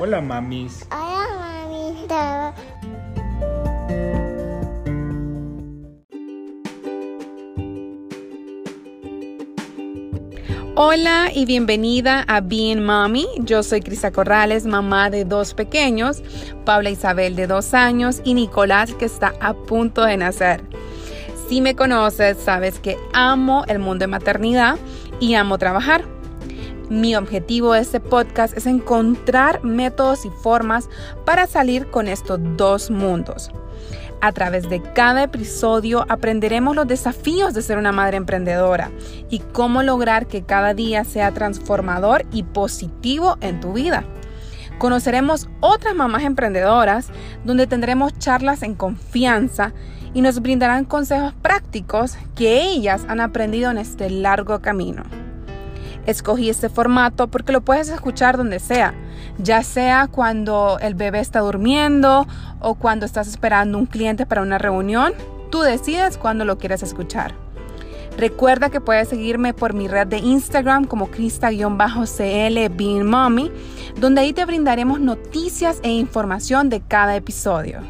Hola, mamis. Hola, mami. Hola y bienvenida a Being Mommy. Yo soy Crisa Corrales, mamá de dos pequeños, Paula Isabel de dos años y Nicolás que está a punto de nacer. Si me conoces, sabes que amo el mundo de maternidad y amo trabajar. Mi objetivo de este podcast es encontrar métodos y formas para salir con estos dos mundos. A través de cada episodio aprenderemos los desafíos de ser una madre emprendedora y cómo lograr que cada día sea transformador y positivo en tu vida. Conoceremos otras mamás emprendedoras donde tendremos charlas en confianza y nos brindarán consejos prácticos que ellas han aprendido en este largo camino. Escogí este formato porque lo puedes escuchar donde sea, ya sea cuando el bebé está durmiendo o cuando estás esperando un cliente para una reunión. Tú decides cuándo lo quieres escuchar. Recuerda que puedes seguirme por mi red de Instagram como crista-cl Being Mommy, donde ahí te brindaremos noticias e información de cada episodio.